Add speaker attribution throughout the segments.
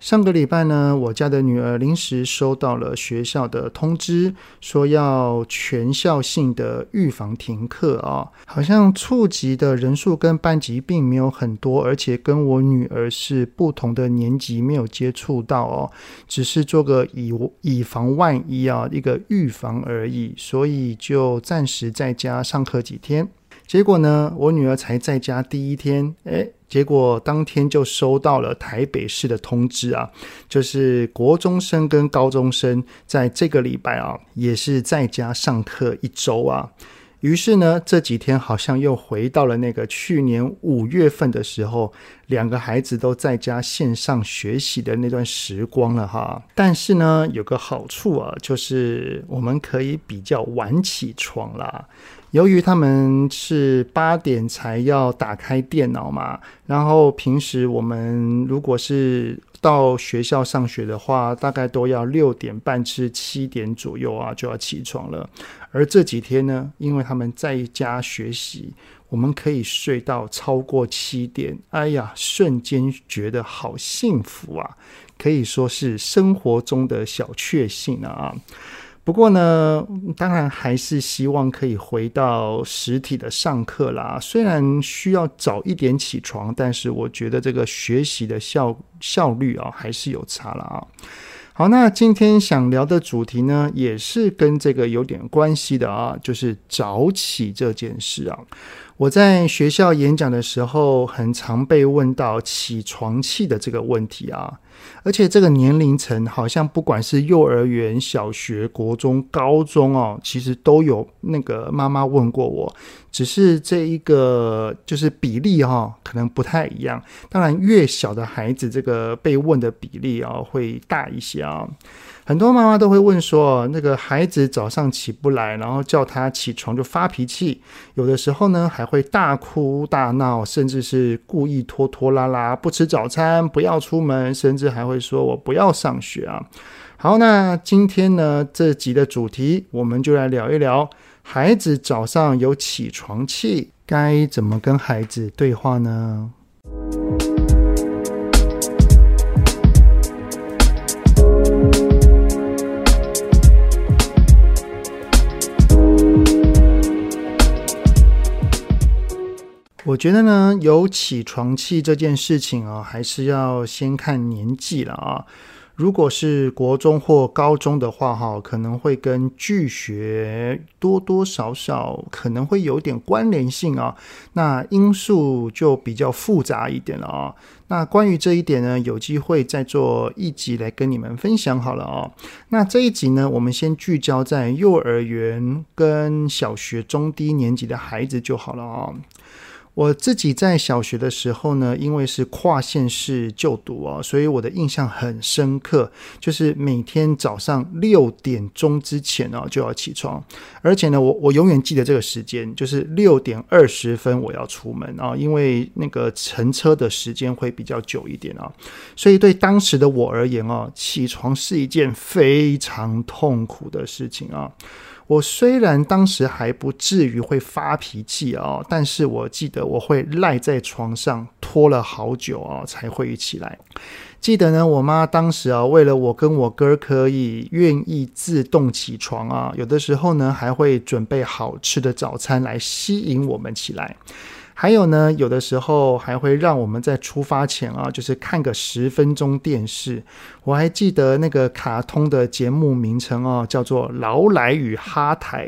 Speaker 1: 上个礼拜呢，我家的女儿临时收到了学校的通知，说要全校性的预防停课啊。好像触及的人数跟班级并没有很多，而且跟我女儿是不同的年级，没有接触到哦，只是做个以以防万一啊，一个预防而已，所以就暂时在家上课几天。结果呢，我女儿才在家第一天，诶，结果当天就收到了台北市的通知啊，就是国中生跟高中生在这个礼拜啊，也是在家上课一周啊。于是呢，这几天好像又回到了那个去年五月份的时候，两个孩子都在家线上学习的那段时光了哈。但是呢，有个好处啊，就是我们可以比较晚起床啦。由于他们是八点才要打开电脑嘛，然后平时我们如果是到学校上学的话，大概都要六点半至七点左右啊就要起床了。而这几天呢，因为他们在家学习，我们可以睡到超过七点。哎呀，瞬间觉得好幸福啊，可以说是生活中的小确幸啊。不过呢，当然还是希望可以回到实体的上课啦。虽然需要早一点起床，但是我觉得这个学习的效效率啊，还是有差了啊。好，那今天想聊的主题呢，也是跟这个有点关系的啊，就是早起这件事啊。我在学校演讲的时候，很常被问到起床气的这个问题啊，而且这个年龄层好像不管是幼儿园、小学、国中、高中哦，其实都有那个妈妈问过我，只是这一个就是比例哈，可能不太一样。当然，越小的孩子，这个被问的比例啊，会大一些啊。很多妈妈都会问说，那个孩子早上起不来，然后叫他起床就发脾气，有的时候呢还会大哭大闹，甚至是故意拖拖拉拉，不吃早餐，不要出门，甚至还会说我不要上学啊。好，那今天呢这集的主题，我们就来聊一聊，孩子早上有起床气，该怎么跟孩子对话呢？觉得呢，有起床气这件事情啊，还是要先看年纪了啊。如果是国中或高中的话，哈，可能会跟拒学多多少少可能会有点关联性啊。那因素就比较复杂一点了啊。那关于这一点呢，有机会再做一集来跟你们分享好了啊。那这一集呢，我们先聚焦在幼儿园跟小学中低年级的孩子就好了啊。我自己在小学的时候呢，因为是跨县市就读啊，所以我的印象很深刻，就是每天早上六点钟之前啊就要起床，而且呢，我我永远记得这个时间，就是六点二十分我要出门啊，因为那个乘车的时间会比较久一点啊，所以对当时的我而言啊，起床是一件非常痛苦的事情啊。我虽然当时还不至于会发脾气啊，但是我记得我会赖在床上拖了好久啊，才会起来。记得呢，我妈当时啊，为了我跟我哥可以愿意自动起床啊，有的时候呢，还会准备好吃的早餐来吸引我们起来。还有呢，有的时候还会让我们在出发前啊，就是看个十分钟电视。我还记得那个卡通的节目名称哦，叫做《劳莱与哈台》。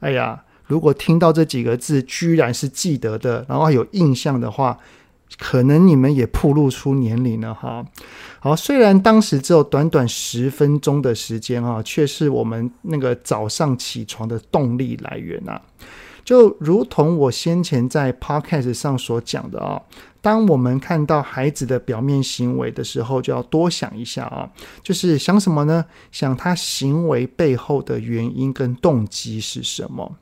Speaker 1: 哎呀，如果听到这几个字，居然是记得的，然后还有印象的话，可能你们也暴露出年龄了哈。好，虽然当时只有短短十分钟的时间啊，却是我们那个早上起床的动力来源呐。就如同我先前在 podcast 上所讲的啊，当我们看到孩子的表面行为的时候，就要多想一下啊，就是想什么呢？想他行为背后的原因跟动机是什么？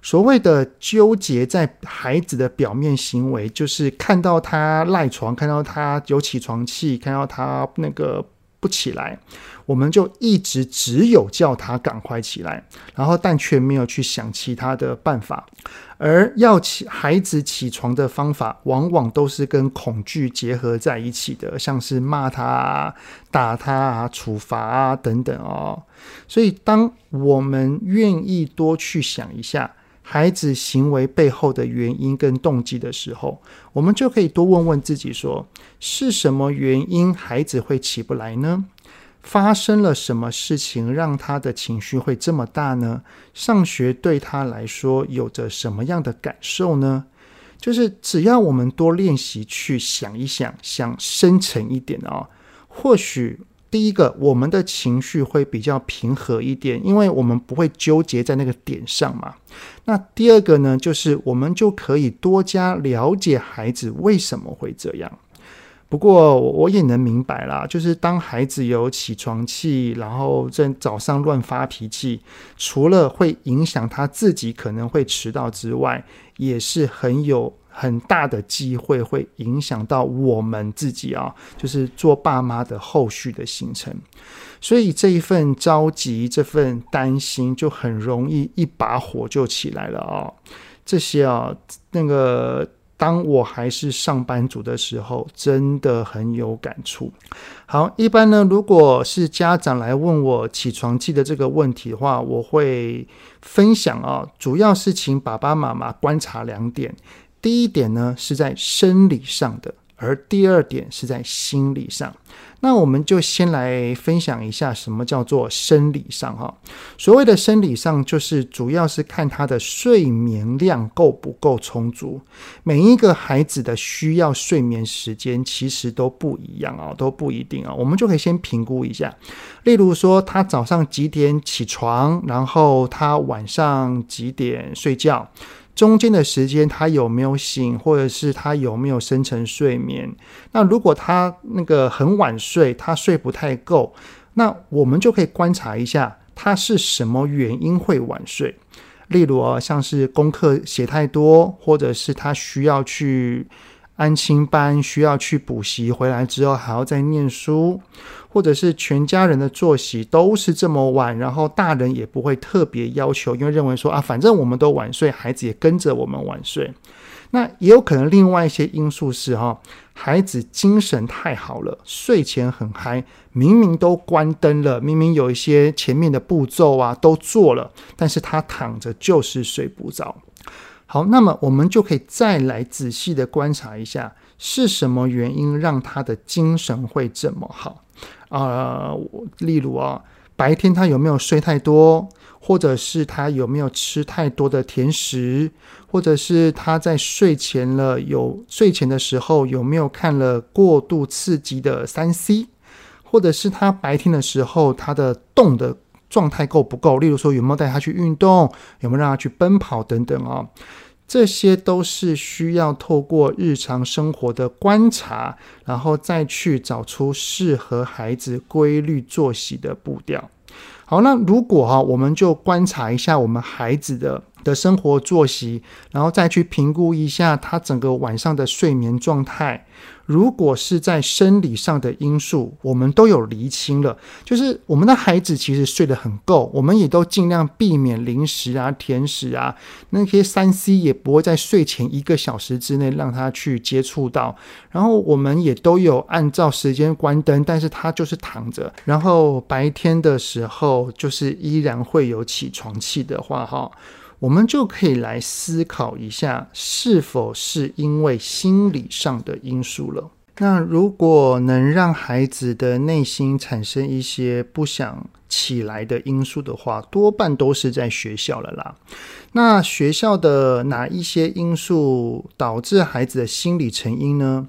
Speaker 1: 所谓的纠结在孩子的表面行为，就是看到他赖床，看到他有起床气，看到他那个不起来，我们就一直只有叫他赶快起来，然后但却没有去想其他的办法。而要起孩子起床的方法，往往都是跟恐惧结合在一起的，像是骂他啊、打他啊、处罚啊等等哦。所以，当我们愿意多去想一下孩子行为背后的原因跟动机的时候，我们就可以多问问自己说：是什么原因孩子会起不来呢？发生了什么事情让他的情绪会这么大呢？上学对他来说有着什么样的感受呢？就是只要我们多练习去想一想，想深层一点哦，或许第一个我们的情绪会比较平和一点，因为我们不会纠结在那个点上嘛。那第二个呢，就是我们就可以多加了解孩子为什么会这样。不过我也能明白啦，就是当孩子有起床气，然后在早上乱发脾气，除了会影响他自己可能会迟到之外，也是很有很大的机会会影响到我们自己啊，就是做爸妈的后续的行程。所以这一份着急，这份担心，就很容易一把火就起来了啊。这些啊，那个。当我还是上班族的时候，真的很有感触。好，一般呢，如果是家长来问我起床气的这个问题的话，我会分享啊，主要是请爸爸妈妈观察两点。第一点呢，是在生理上的。而第二点是在心理上，那我们就先来分享一下什么叫做生理上哈。所谓的生理上，就是主要是看他的睡眠量够不够充足。每一个孩子的需要睡眠时间其实都不一样啊，都不一定啊。我们就可以先评估一下，例如说他早上几点起床，然后他晚上几点睡觉。中间的时间他有没有醒，或者是他有没有深层睡眠？那如果他那个很晚睡，他睡不太够，那我们就可以观察一下他是什么原因会晚睡。例如啊，像是功课写太多，或者是他需要去安亲班，需要去补习，回来之后还要再念书。或者是全家人的作息都是这么晚，然后大人也不会特别要求，因为认为说啊，反正我们都晚睡，孩子也跟着我们晚睡。那也有可能另外一些因素是哈，孩子精神太好了，睡前很嗨，明明都关灯了，明明有一些前面的步骤啊都做了，但是他躺着就是睡不着。好，那么我们就可以再来仔细的观察一下，是什么原因让他的精神会这么好。啊、例如啊，白天他有没有睡太多，或者是他有没有吃太多的甜食，或者是他在睡前了有睡前的时候有没有看了过度刺激的三 C，或者是他白天的时候他的动的状态够不够？例如说有没有带他去运动，有没有让他去奔跑等等啊。这些都是需要透过日常生活的观察，然后再去找出适合孩子规律作息的步调。好，那如果哈，我们就观察一下我们孩子的的生活作息，然后再去评估一下他整个晚上的睡眠状态。如果是在生理上的因素，我们都有厘清了，就是我们的孩子其实睡得很够，我们也都尽量避免零食啊、甜食啊，那些三 C 也不会在睡前一个小时之内让他去接触到。然后我们也都有按照时间关灯，但是他就是躺着。然后白天的时候，就是依然会有起床气的话，哈。我们就可以来思考一下，是否是因为心理上的因素了。那如果能让孩子的内心产生一些不想起来的因素的话，多半都是在学校了啦。那学校的哪一些因素导致孩子的心理成因呢？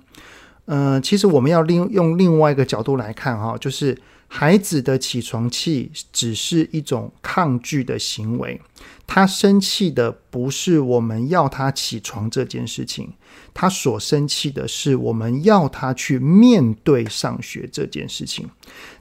Speaker 1: 嗯、其实我们要另用另外一个角度来看哈，就是。孩子的起床气只是一种抗拒的行为，他生气的不是我们要他起床这件事情，他所生气的是我们要他去面对上学这件事情。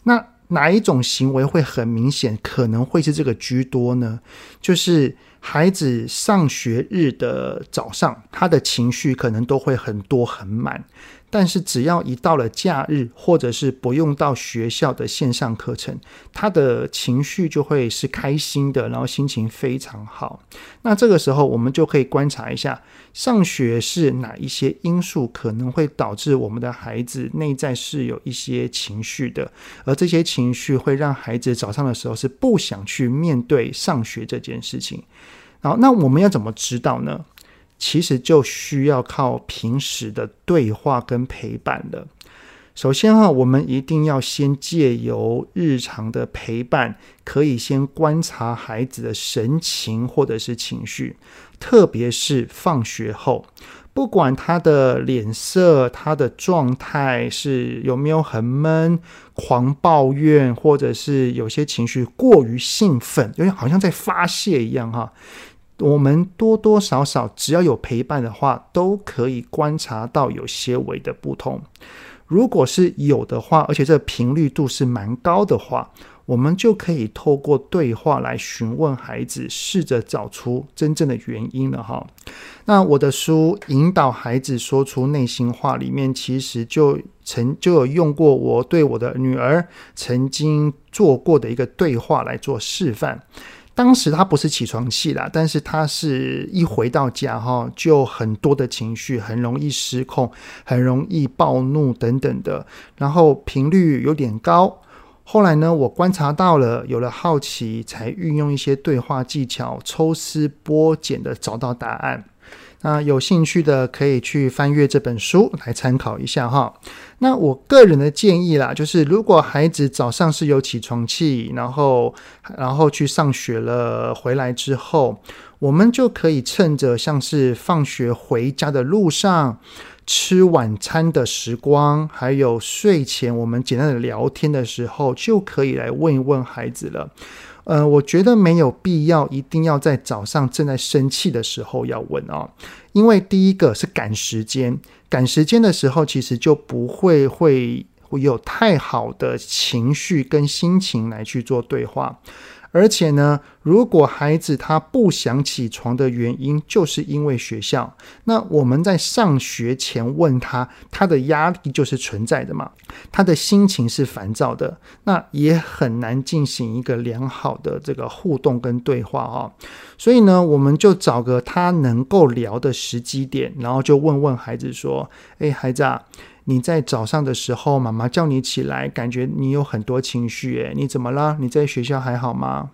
Speaker 1: 那哪一种行为会很明显，可能会是这个居多呢？就是孩子上学日的早上，他的情绪可能都会很多很满。但是只要一到了假日，或者是不用到学校的线上课程，他的情绪就会是开心的，然后心情非常好。那这个时候，我们就可以观察一下，上学是哪一些因素可能会导致我们的孩子内在是有一些情绪的，而这些情绪会让孩子早上的时候是不想去面对上学这件事情。好，那我们要怎么知道呢？其实就需要靠平时的对话跟陪伴了。首先哈，我们一定要先借由日常的陪伴，可以先观察孩子的神情或者是情绪，特别是放学后，不管他的脸色、他的状态是有没有很闷、狂抱怨，或者是有些情绪过于兴奋，有点好像在发泄一样哈。我们多多少少只要有陪伴的话，都可以观察到有些微的不同。如果是有的话，而且这频率度是蛮高的话，我们就可以透过对话来询问孩子，试着找出真正的原因了哈。那我的书《引导孩子说出内心话》里面，其实就曾就有用过我对我的女儿曾经做过的一个对话来做示范。当时他不是起床气啦，但是他是一回到家哈，就很多的情绪，很容易失控，很容易暴怒等等的，然后频率有点高。后来呢，我观察到了，有了好奇，才运用一些对话技巧，抽丝剥茧的找到答案。那有兴趣的可以去翻阅这本书来参考一下哈。那我个人的建议啦，就是如果孩子早上是有起床气，然后然后去上学了，回来之后，我们就可以趁着像是放学回家的路上、吃晚餐的时光，还有睡前我们简单的聊天的时候，就可以来问一问孩子了。呃，我觉得没有必要一定要在早上正在生气的时候要问哦，因为第一个是赶时间，赶时间的时候其实就不会会会有太好的情绪跟心情来去做对话。而且呢，如果孩子他不想起床的原因就是因为学校，那我们在上学前问他，他的压力就是存在的嘛，他的心情是烦躁的，那也很难进行一个良好的这个互动跟对话哦。所以呢，我们就找个他能够聊的时机点，然后就问问孩子说：“诶，孩子啊，你在早上的时候，妈妈叫你起来，感觉你有很多情绪，诶，你怎么了？你在学校还好吗？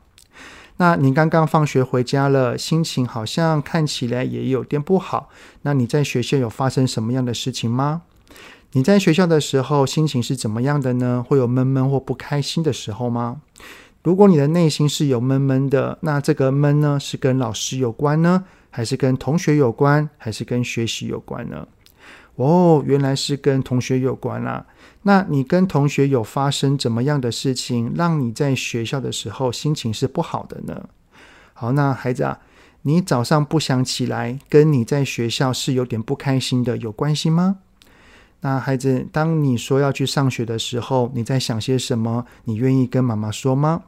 Speaker 1: 那你刚刚放学回家了，心情好像看起来也有点不好。那你在学校有发生什么样的事情吗？你在学校的时候心情是怎么样的呢？会有闷闷或不开心的时候吗？如果你的内心是有闷闷的，那这个闷呢，是跟老师有关呢，还是跟同学有关，还是跟学习有关呢？哦，原来是跟同学有关啦。那你跟同学有发生怎么样的事情，让你在学校的时候心情是不好的呢？好，那孩子啊，你早上不想起来，跟你在学校是有点不开心的有关系吗？那孩子，当你说要去上学的时候，你在想些什么？你愿意跟妈妈说吗？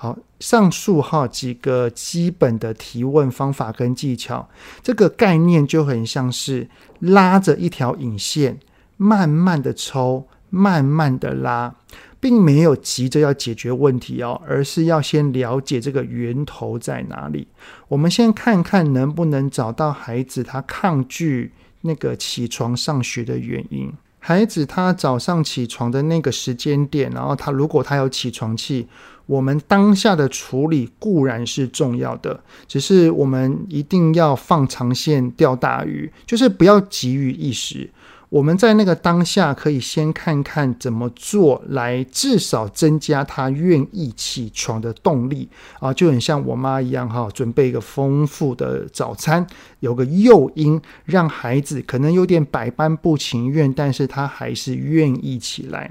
Speaker 1: 好，上述哈几个基本的提问方法跟技巧，这个概念就很像是拉着一条引线，慢慢的抽，慢慢的拉，并没有急着要解决问题哦，而是要先了解这个源头在哪里。我们先看看能不能找到孩子他抗拒那个起床上学的原因。孩子他早上起床的那个时间点，然后他如果他有起床气。我们当下的处理固然是重要的，只是我们一定要放长线钓大鱼，就是不要急于一时。我们在那个当下，可以先看看怎么做，来至少增加他愿意起床的动力啊，就很像我妈一样哈，准备一个丰富的早餐，有个诱因，让孩子可能有点百般不情愿，但是他还是愿意起来。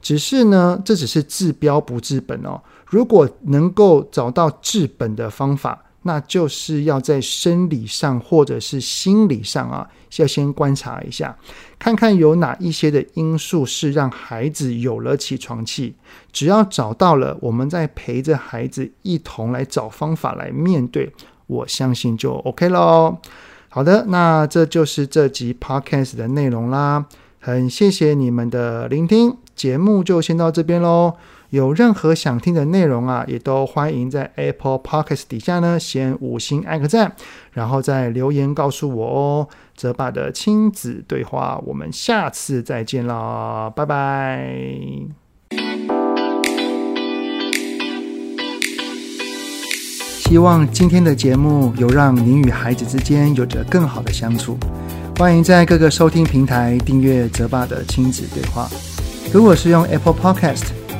Speaker 1: 只是呢，这只是治标不治本哦。如果能够找到治本的方法，那就是要在生理上或者是心理上啊，要先观察一下，看看有哪一些的因素是让孩子有了起床气。只要找到了，我们再陪着孩子一同来找方法来面对，我相信就 OK 喽。好的，那这就是这集 Podcast 的内容啦。很谢谢你们的聆听，节目就先到这边喽。有任何想听的内容啊，也都欢迎在 Apple Podcast 底下呢，先五星按个赞，然后再留言告诉我哦。泽爸的亲子对话，我们下次再见啦，拜拜。希望今天的节目有让您与孩子之间有着更好的相处。欢迎在各个收听平台订阅泽爸的亲子对话。如果是用 Apple Podcast，